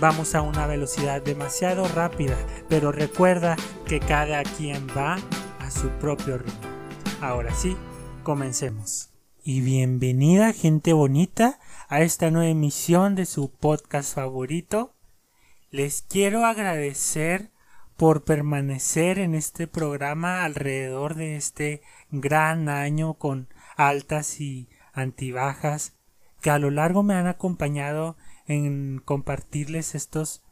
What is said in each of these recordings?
Vamos a una velocidad demasiado rápida, pero recuerda que cada quien va a su propio ritmo. Ahora sí, comencemos y bienvenida gente bonita a esta nueva emisión de su podcast favorito. Les quiero agradecer por permanecer en este programa alrededor de este gran año con altas y antibajas que a lo largo me han acompañado en compartirles estos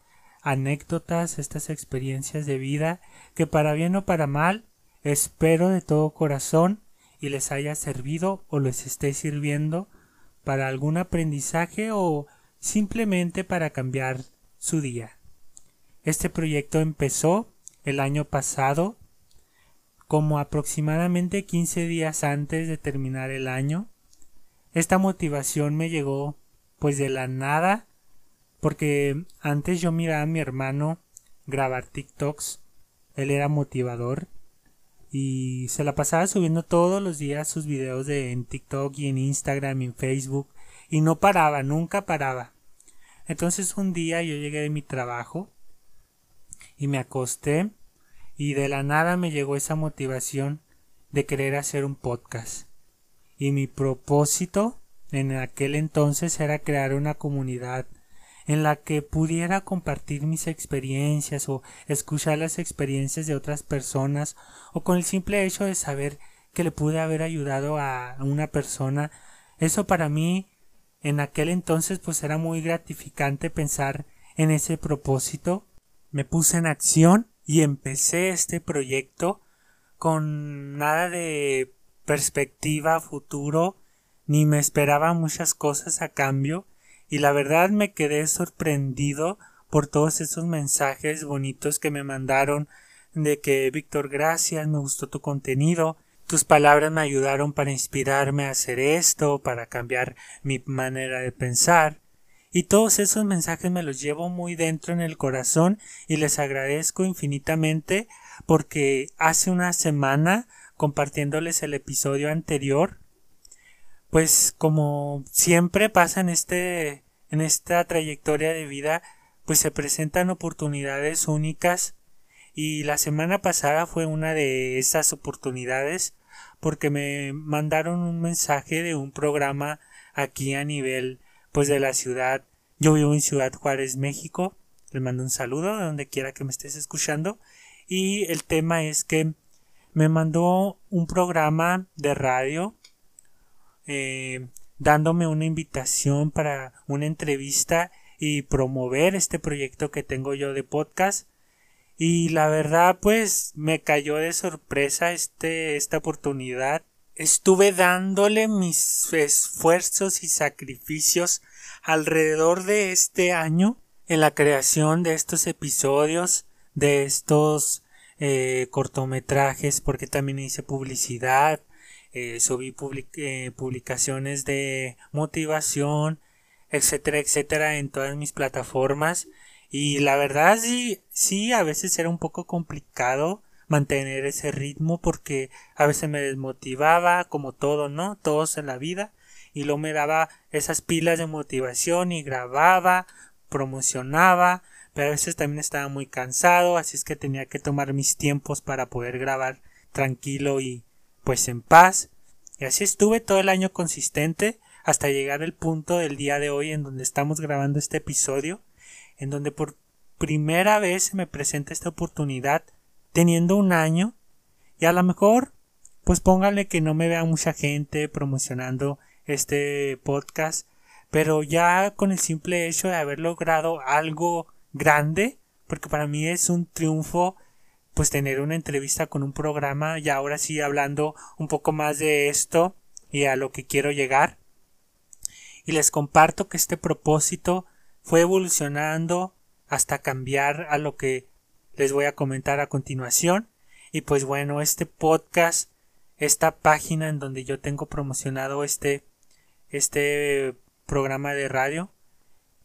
anécdotas, estas experiencias de vida que para bien o para mal espero de todo corazón y les haya servido o les esté sirviendo para algún aprendizaje o simplemente para cambiar su día. Este proyecto empezó el año pasado, como aproximadamente 15 días antes de terminar el año. Esta motivación me llegó pues de la nada, porque antes yo miraba a mi hermano grabar TikToks, él era motivador y se la pasaba subiendo todos los días sus videos de en TikTok y en Instagram y en Facebook y no paraba, nunca paraba. Entonces un día yo llegué de mi trabajo y me acosté y de la nada me llegó esa motivación de querer hacer un podcast. Y mi propósito en aquel entonces era crear una comunidad en la que pudiera compartir mis experiencias o escuchar las experiencias de otras personas o con el simple hecho de saber que le pude haber ayudado a una persona. Eso para mí en aquel entonces pues era muy gratificante pensar en ese propósito. Me puse en acción y empecé este proyecto con nada de perspectiva futuro ni me esperaba muchas cosas a cambio y la verdad me quedé sorprendido por todos esos mensajes bonitos que me mandaron de que Víctor gracias, me gustó tu contenido, tus palabras me ayudaron para inspirarme a hacer esto, para cambiar mi manera de pensar. Y todos esos mensajes me los llevo muy dentro en el corazón y les agradezco infinitamente porque hace una semana compartiéndoles el episodio anterior pues como siempre pasa en este en esta trayectoria de vida pues se presentan oportunidades únicas. Y la semana pasada fue una de esas oportunidades porque me mandaron un mensaje de un programa aquí a nivel pues de la ciudad. Yo vivo en Ciudad Juárez México. Le mando un saludo de donde quiera que me estés escuchando. Y el tema es que me mandó un programa de radio eh, dándome una invitación para una entrevista y promover este proyecto que tengo yo de podcast. Y la verdad pues me cayó de sorpresa este esta oportunidad. Estuve dándole mis esfuerzos y sacrificios alrededor de este año en la creación de estos episodios de estos eh, cortometrajes porque también hice publicidad eh, subí eh, publicaciones de motivación, etcétera, etcétera, en todas mis plataformas. Y la verdad sí, sí, a veces era un poco complicado mantener ese ritmo porque a veces me desmotivaba, como todo, ¿no? Todos en la vida. Y luego me daba esas pilas de motivación y grababa, promocionaba, pero a veces también estaba muy cansado, así es que tenía que tomar mis tiempos para poder grabar tranquilo y, pues en paz. Y así estuve todo el año consistente hasta llegar al punto del día de hoy en donde estamos grabando este episodio, en donde por primera vez me presenta esta oportunidad teniendo un año y a lo mejor pues póngale que no me vea mucha gente promocionando este podcast, pero ya con el simple hecho de haber logrado algo grande, porque para mí es un triunfo pues tener una entrevista con un programa y ahora sí hablando un poco más de esto y a lo que quiero llegar. Y les comparto que este propósito fue evolucionando hasta cambiar a lo que les voy a comentar a continuación. Y pues bueno, este podcast, esta página en donde yo tengo promocionado este, este programa de radio,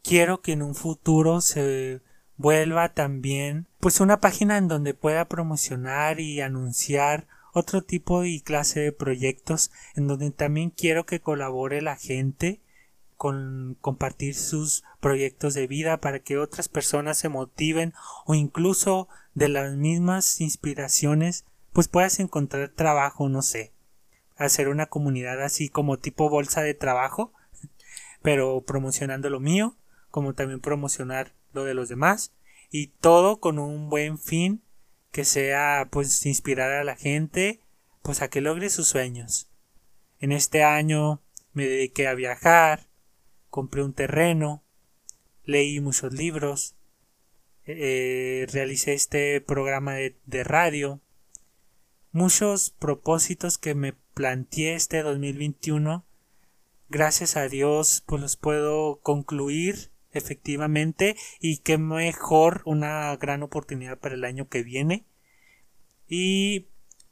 quiero que en un futuro se vuelva también pues una página en donde pueda promocionar y anunciar otro tipo y clase de proyectos en donde también quiero que colabore la gente con compartir sus proyectos de vida para que otras personas se motiven o incluso de las mismas inspiraciones pues puedas encontrar trabajo no sé hacer una comunidad así como tipo bolsa de trabajo pero promocionando lo mío como también promocionar lo de los demás y todo con un buen fin que sea pues inspirar a la gente pues a que logre sus sueños. En este año me dediqué a viajar, compré un terreno, leí muchos libros, eh, realicé este programa de, de radio, muchos propósitos que me planteé este 2021 gracias a Dios pues los puedo concluir efectivamente y qué mejor una gran oportunidad para el año que viene. Y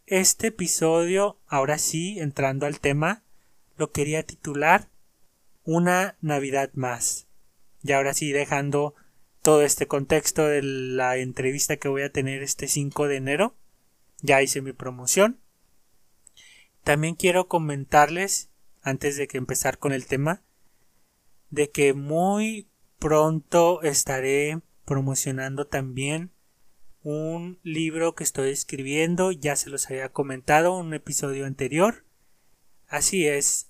este episodio ahora sí entrando al tema lo quería titular una navidad más. Y ahora sí dejando todo este contexto de la entrevista que voy a tener este 5 de enero ya hice mi promoción. También quiero comentarles antes de que empezar con el tema de que muy pronto estaré promocionando también un libro que estoy escribiendo, ya se los había comentado en un episodio anterior. Así es,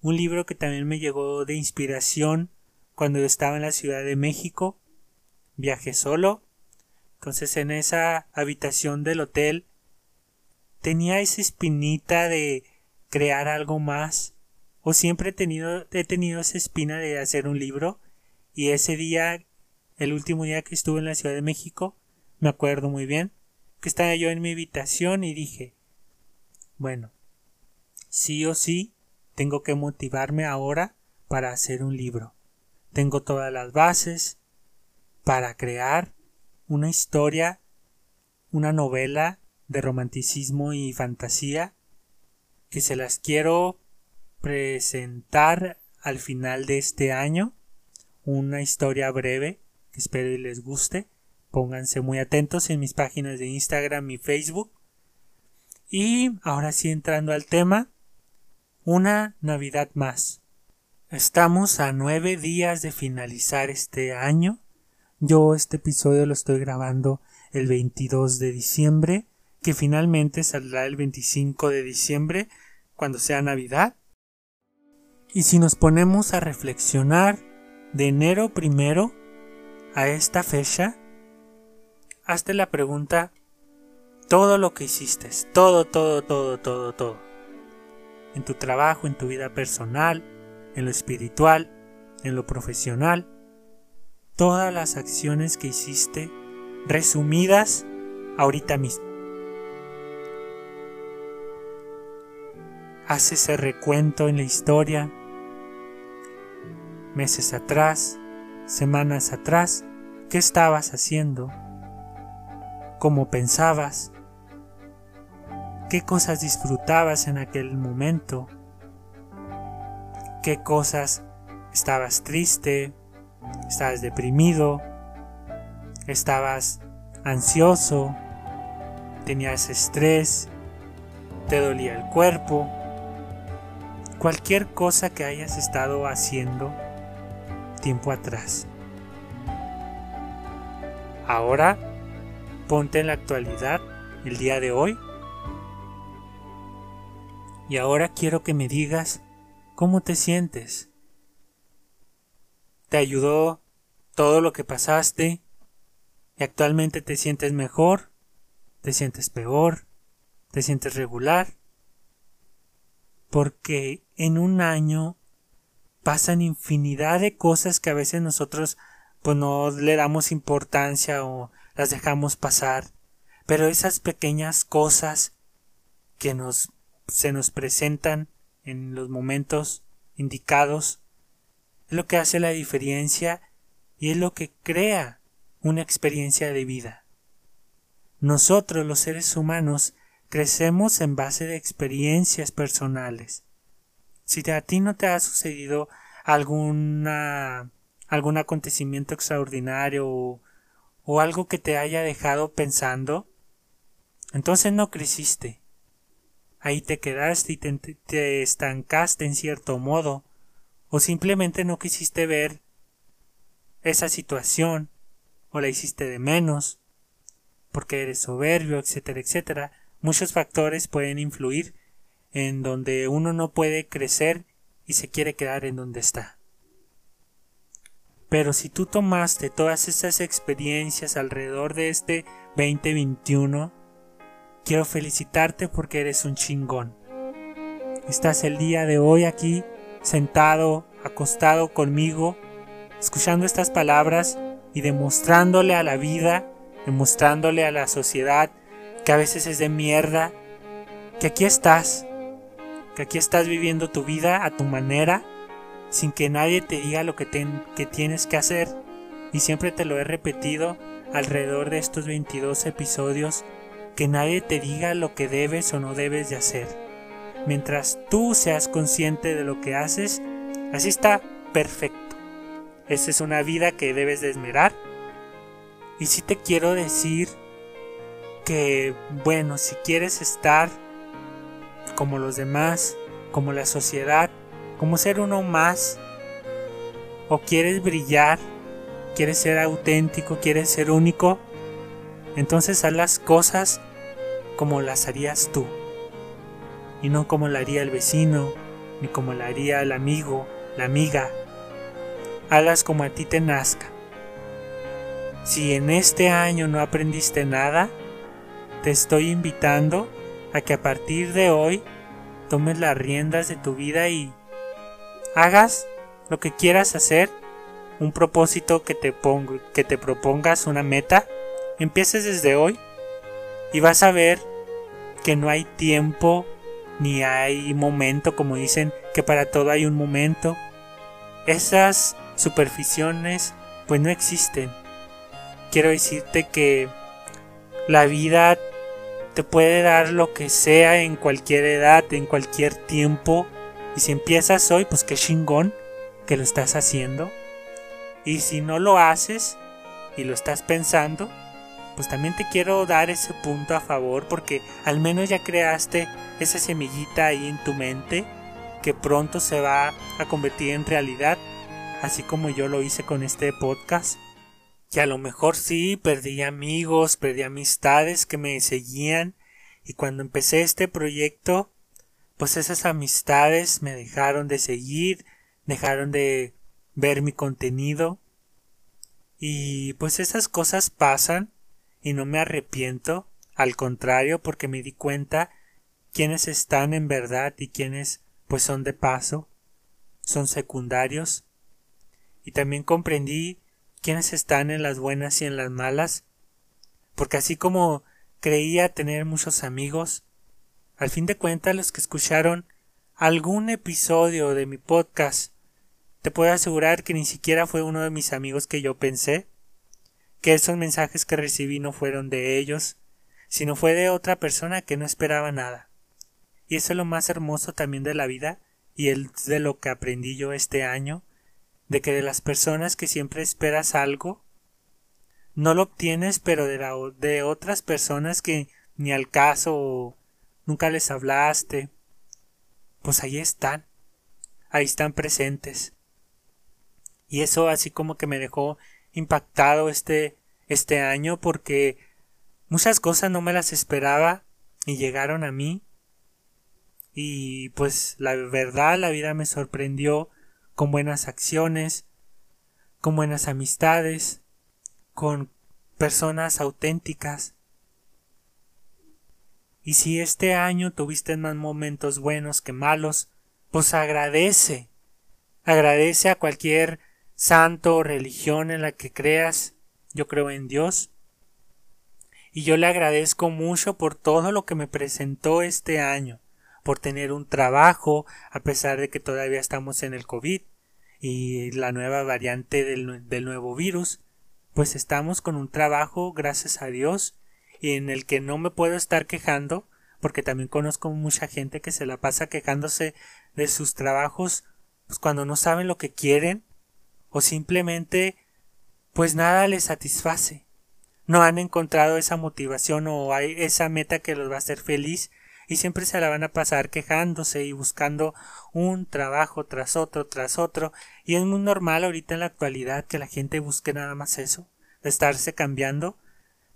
un libro que también me llegó de inspiración cuando yo estaba en la Ciudad de México. Viajé solo. Entonces en esa habitación del hotel tenía esa espinita de crear algo más. O siempre he tenido, he tenido esa espina de hacer un libro y ese día, el último día que estuve en la Ciudad de México, me acuerdo muy bien, que estaba yo en mi habitación y dije, bueno, sí o sí, tengo que motivarme ahora para hacer un libro. Tengo todas las bases para crear una historia, una novela de romanticismo y fantasía que se las quiero presentar al final de este año una historia breve que espero y les guste. Pónganse muy atentos en mis páginas de Instagram y Facebook. Y ahora sí entrando al tema, una Navidad más. Estamos a nueve días de finalizar este año. Yo este episodio lo estoy grabando el 22 de diciembre, que finalmente saldrá el 25 de diciembre, cuando sea Navidad. Y si nos ponemos a reflexionar de enero primero a esta fecha, hazte la pregunta, todo lo que hiciste, todo, todo, todo, todo, todo, en tu trabajo, en tu vida personal, en lo espiritual, en lo profesional, todas las acciones que hiciste resumidas ahorita mismo. Haz ese recuento en la historia meses atrás, semanas atrás, qué estabas haciendo, cómo pensabas, qué cosas disfrutabas en aquel momento, qué cosas estabas triste, estabas deprimido, estabas ansioso, tenías estrés, te dolía el cuerpo, cualquier cosa que hayas estado haciendo tiempo atrás. Ahora, ponte en la actualidad, el día de hoy. Y ahora quiero que me digas cómo te sientes. ¿Te ayudó todo lo que pasaste? ¿Y actualmente te sientes mejor? ¿Te sientes peor? ¿Te sientes regular? Porque en un año pasan infinidad de cosas que a veces nosotros pues no le damos importancia o las dejamos pasar. Pero esas pequeñas cosas que nos se nos presentan en los momentos indicados es lo que hace la diferencia y es lo que crea una experiencia de vida. nosotros los seres humanos crecemos en base de experiencias personales. Si a ti no te ha sucedido alguna algún acontecimiento extraordinario o, algo que te haya dejado pensando, entonces no creciste. Ahí te quedaste y te, te, estancaste en cierto modo, o simplemente no quisiste ver esa situación, o la hiciste de menos, porque eres soberbio, etcétera, etcétera. Muchos factores pueden influir en donde uno no puede crecer y se quiere quedar en donde está. Pero si tú tomaste todas estas experiencias alrededor de este 2021, quiero felicitarte porque eres un chingón. Estás el día de hoy aquí, sentado, acostado conmigo, escuchando estas palabras y demostrándole a la vida, demostrándole a la sociedad que a veces es de mierda, que aquí estás, que aquí estás viviendo tu vida a tu manera, sin que nadie te diga lo que, que tienes que hacer. Y siempre te lo he repetido alrededor de estos 22 episodios, que nadie te diga lo que debes o no debes de hacer. Mientras tú seas consciente de lo que haces, así está perfecto. Esa es una vida que debes de esmerar. Y si te quiero decir que, bueno, si quieres estar como los demás, como la sociedad, como ser uno más, o quieres brillar, quieres ser auténtico, quieres ser único, entonces haz las cosas como las harías tú, y no como la haría el vecino, ni como la haría el amigo, la amiga. Hazlas como a ti te nazca. Si en este año no aprendiste nada, te estoy invitando a que a partir de hoy tomes las riendas de tu vida y hagas lo que quieras hacer, un propósito que te, que te propongas, una meta, empieces desde hoy y vas a ver que no hay tiempo ni hay momento, como dicen que para todo hay un momento. Esas superficiones pues no existen. Quiero decirte que la vida te puede dar lo que sea en cualquier edad, en cualquier tiempo. Y si empiezas hoy, pues qué chingón que lo estás haciendo. Y si no lo haces y lo estás pensando, pues también te quiero dar ese punto a favor porque al menos ya creaste esa semillita ahí en tu mente que pronto se va a convertir en realidad, así como yo lo hice con este podcast que a lo mejor sí perdí amigos, perdí amistades que me seguían y cuando empecé este proyecto pues esas amistades me dejaron de seguir, dejaron de ver mi contenido y pues esas cosas pasan y no me arrepiento, al contrario porque me di cuenta quiénes están en verdad y quiénes pues son de paso, son secundarios y también comprendí quiénes están en las buenas y en las malas, porque así como creía tener muchos amigos, al fin de cuentas los que escucharon algún episodio de mi podcast, te puedo asegurar que ni siquiera fue uno de mis amigos que yo pensé, que esos mensajes que recibí no fueron de ellos, sino fue de otra persona que no esperaba nada. Y eso es lo más hermoso también de la vida y es de lo que aprendí yo este año, de que de las personas que siempre esperas algo, no lo obtienes, pero de, de otras personas que ni al caso nunca les hablaste, pues ahí están, ahí están presentes. Y eso así como que me dejó impactado este, este año porque muchas cosas no me las esperaba y llegaron a mí. Y pues la verdad la vida me sorprendió con buenas acciones, con buenas amistades, con personas auténticas. Y si este año tuviste más momentos buenos que malos, pues agradece. Agradece a cualquier santo o religión en la que creas. Yo creo en Dios. Y yo le agradezco mucho por todo lo que me presentó este año por tener un trabajo, a pesar de que todavía estamos en el COVID y la nueva variante del, del nuevo virus, pues estamos con un trabajo, gracias a Dios, y en el que no me puedo estar quejando, porque también conozco mucha gente que se la pasa quejándose de sus trabajos pues cuando no saben lo que quieren o simplemente pues nada les satisface. No han encontrado esa motivación o hay esa meta que los va a hacer feliz y siempre se la van a pasar quejándose y buscando un trabajo tras otro tras otro y es muy normal ahorita en la actualidad que la gente busque nada más eso, de estarse cambiando,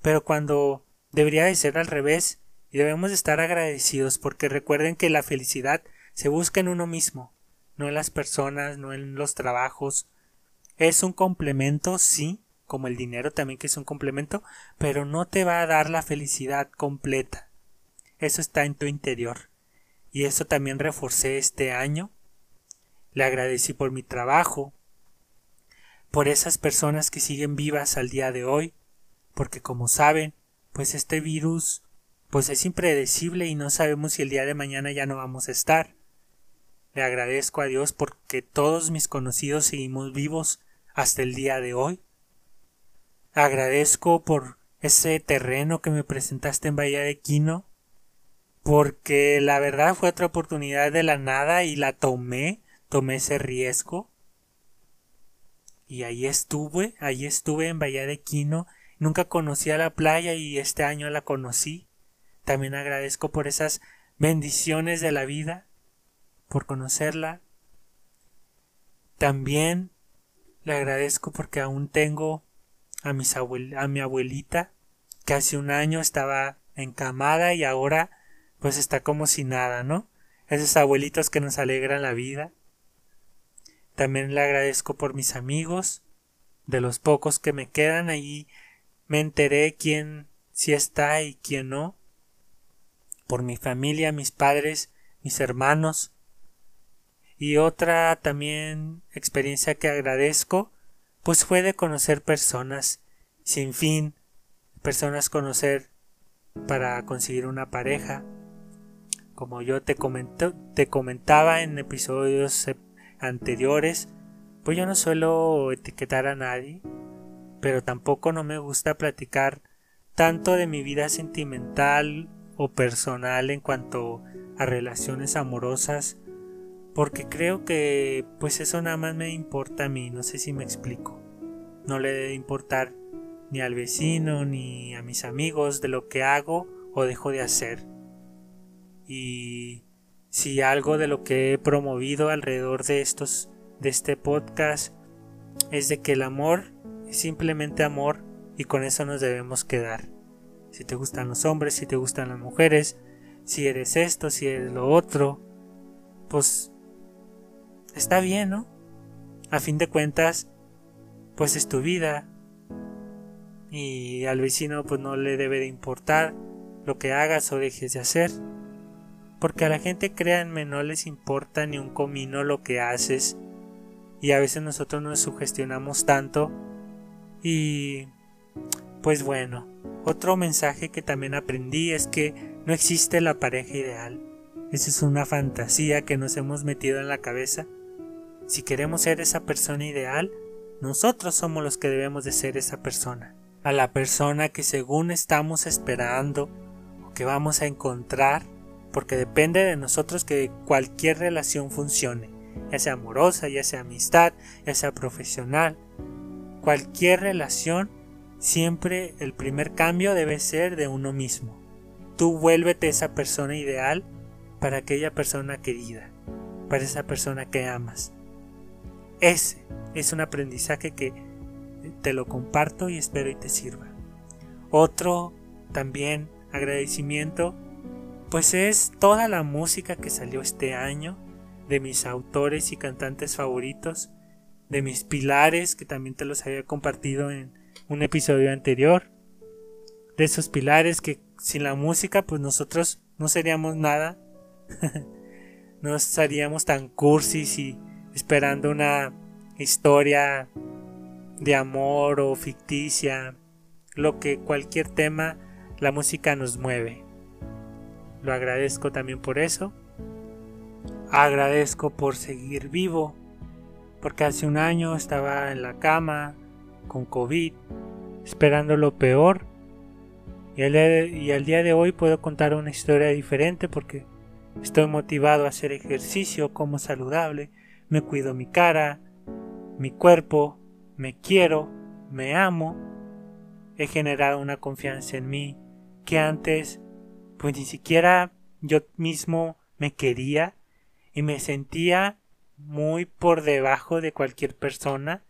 pero cuando debería de ser al revés y debemos estar agradecidos porque recuerden que la felicidad se busca en uno mismo, no en las personas, no en los trabajos. Es un complemento, sí, como el dinero también que es un complemento, pero no te va a dar la felicidad completa. Eso está en tu interior. Y eso también reforcé este año. Le agradecí por mi trabajo, por esas personas que siguen vivas al día de hoy, porque como saben, pues este virus pues es impredecible y no sabemos si el día de mañana ya no vamos a estar. Le agradezco a Dios porque todos mis conocidos seguimos vivos hasta el día de hoy. Agradezco por ese terreno que me presentaste en Bahía de Quino, porque la verdad fue otra oportunidad de la nada y la tomé, tomé ese riesgo. Y ahí estuve, ahí estuve en Bahía de Quino, nunca la playa y este año la conocí. También agradezco por esas bendiciones de la vida por conocerla. También le agradezco porque aún tengo a, mis a mi abuelita, que hace un año estaba encamada y ahora pues está como si nada, ¿no? Esos abuelitos que nos alegran la vida. También le agradezco por mis amigos, de los pocos que me quedan ahí me enteré quién sí está y quién no, por mi familia, mis padres, mis hermanos, y otra también experiencia que agradezco, pues fue de conocer personas sin fin, personas conocer para conseguir una pareja. Como yo te, te comentaba en episodios anteriores, pues yo no suelo etiquetar a nadie, pero tampoco no me gusta platicar tanto de mi vida sentimental o personal en cuanto a relaciones amorosas porque creo que pues eso nada más me importa a mí, no sé si me explico. No le debe importar ni al vecino ni a mis amigos de lo que hago o dejo de hacer. Y si algo de lo que he promovido alrededor de estos de este podcast es de que el amor es simplemente amor y con eso nos debemos quedar. Si te gustan los hombres, si te gustan las mujeres, si eres esto, si eres lo otro, pues está bien, ¿no? A fin de cuentas, pues es tu vida. Y al vecino pues no le debe de importar lo que hagas o dejes de hacer. Porque a la gente, créanme, no les importa ni un comino lo que haces. Y a veces nosotros nos sugestionamos tanto. Y pues bueno, otro mensaje que también aprendí es que no existe la pareja ideal. Esa es una fantasía que nos hemos metido en la cabeza si queremos ser esa persona ideal, nosotros somos los que debemos de ser esa persona. A la persona que según estamos esperando o que vamos a encontrar, porque depende de nosotros que cualquier relación funcione, ya sea amorosa, ya sea amistad, ya sea profesional. Cualquier relación, siempre el primer cambio debe ser de uno mismo. Tú vuélvete esa persona ideal para aquella persona querida, para esa persona que amas. Ese es un aprendizaje que te lo comparto y espero y te sirva. Otro también agradecimiento pues es toda la música que salió este año de mis autores y cantantes favoritos, de mis pilares que también te los había compartido en un episodio anterior, de esos pilares que sin la música pues nosotros no seríamos nada, no estaríamos tan cursis y esperando una historia de amor o ficticia, lo que cualquier tema la música nos mueve. Lo agradezco también por eso. Agradezco por seguir vivo, porque hace un año estaba en la cama con COVID, esperando lo peor, Y el, y el día de hoy puedo contar una historia diferente porque estoy motivado a hacer ejercicio, como saludable, me cuido mi cara, mi cuerpo, me quiero, me amo, he generado una confianza en mí que antes pues ni siquiera yo mismo me quería y me sentía muy por debajo de cualquier persona.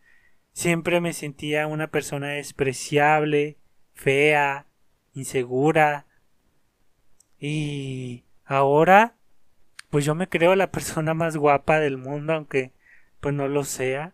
Siempre me sentía una persona despreciable, fea, insegura. Y ahora, pues yo me creo la persona más guapa del mundo, aunque pues no lo sea.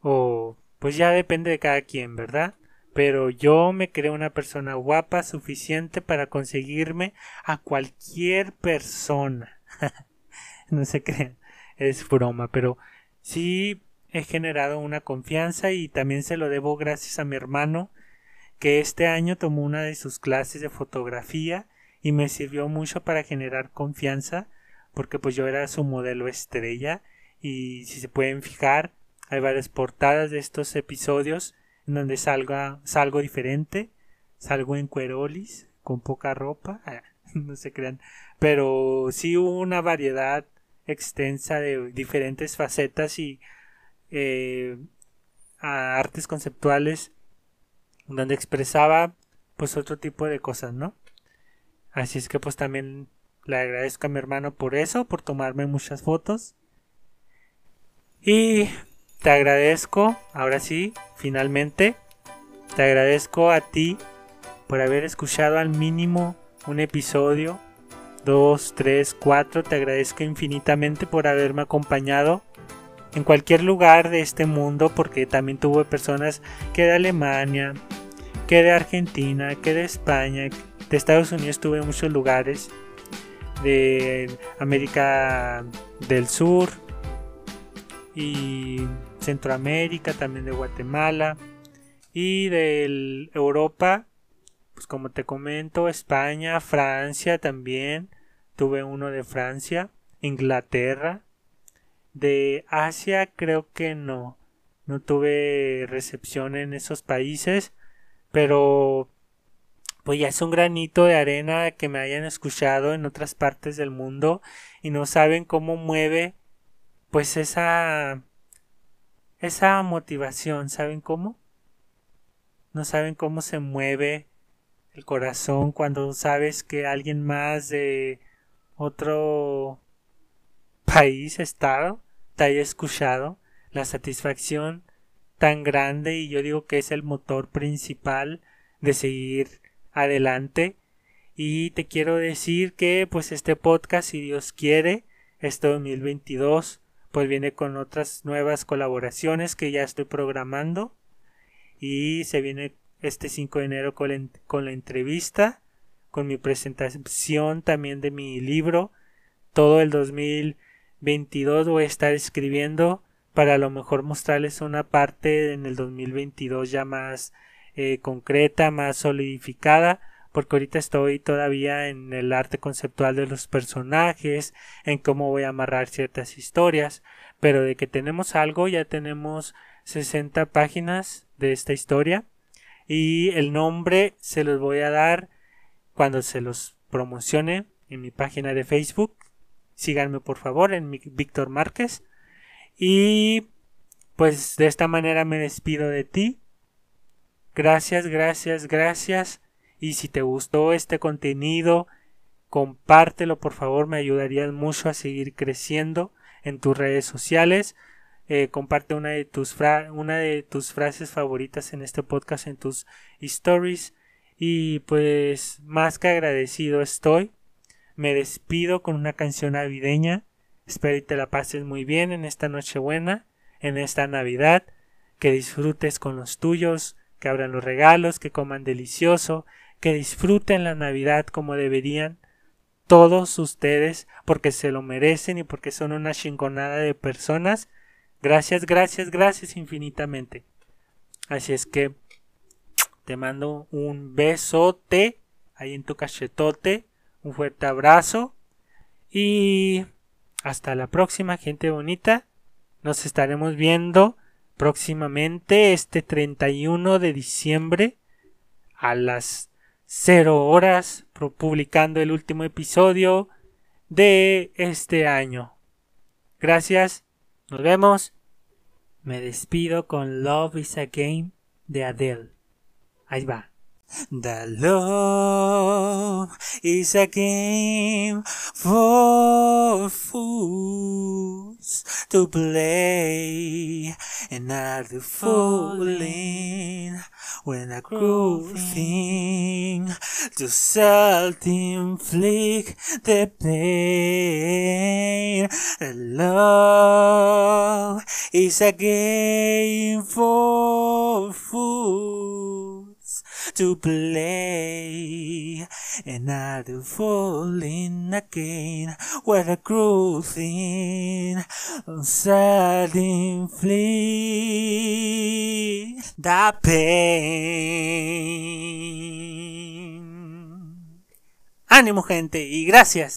O pues ya depende de cada quien, ¿verdad? Pero yo me creo una persona guapa suficiente para conseguirme a cualquier persona. no se crean, es broma, pero sí he generado una confianza y también se lo debo gracias a mi hermano que este año tomó una de sus clases de fotografía y me sirvió mucho para generar confianza porque pues yo era su modelo estrella y si se pueden fijar hay varias portadas de estos episodios en donde salga, salgo diferente salgo en cuerolis con poca ropa no se crean pero sí hubo una variedad extensa de diferentes facetas y eh, artes conceptuales donde expresaba pues otro tipo de cosas, ¿no? Así es que pues también le agradezco a mi hermano por eso, por tomarme muchas fotos. Y te agradezco, ahora sí, finalmente, te agradezco a ti por haber escuchado al mínimo un episodio, dos, tres, cuatro. Te agradezco infinitamente por haberme acompañado en cualquier lugar de este mundo, porque también tuve personas que de Alemania, que de Argentina, que de España, de Estados Unidos tuve muchos lugares, de América del Sur y Centroamérica, también de Guatemala y de Europa, pues como te comento, España, Francia también, tuve uno de Francia, Inglaterra, de Asia creo que no, no tuve recepción en esos países, pero pues ya es un granito de arena que me hayan escuchado en otras partes del mundo y no saben cómo mueve pues esa esa motivación, ¿saben cómo? No saben cómo se mueve el corazón cuando sabes que alguien más de otro país, estado, te haya escuchado, la satisfacción tan grande y yo digo que es el motor principal de seguir adelante. Y te quiero decir que pues este podcast si Dios quiere este 2022 pues viene con otras nuevas colaboraciones que ya estoy programando. Y se viene este 5 de enero con la, entrevista con mi presentación también de mi libro. Todo el 2022 voy a estar escribiendo para a lo mejor mostrarles una parte en el 2022 ya más eh, concreta, más solidificada, porque ahorita estoy todavía en el arte conceptual de los personajes, en cómo voy a amarrar ciertas historias, pero de que tenemos algo, ya tenemos 60 páginas de esta historia y el nombre se los voy a dar cuando se los promocione en mi página de Facebook. Síganme por favor en Víctor Márquez. Y pues de esta manera me despido de ti. Gracias, gracias, gracias. Y si te gustó este contenido, compártelo por favor, me ayudarías mucho a seguir creciendo en tus redes sociales. Eh, comparte una de, tus una de tus frases favoritas en este podcast, en tus stories. Y pues más que agradecido estoy. Me despido con una canción navideña Espero y te la pases muy bien en esta Nochebuena, en esta Navidad, que disfrutes con los tuyos, que abran los regalos, que coman delicioso, que disfruten la Navidad como deberían todos ustedes, porque se lo merecen y porque son una chingonada de personas. Gracias, gracias, gracias infinitamente. Así es que te mando un besote ahí en tu cachetote, un fuerte abrazo y hasta la próxima, gente bonita. Nos estaremos viendo próximamente este 31 de diciembre a las cero horas publicando el último episodio de este año. Gracias, nos vemos. Me despido con Love is a Game de Adele. Ahí va. The love is a game for fools to play, and not to falling when a cruel thing to self-inflict the pain. The love is a game for fools to play and not to fall in again where a cruel thing sudden flee the pain. Ánimo gente y gracias.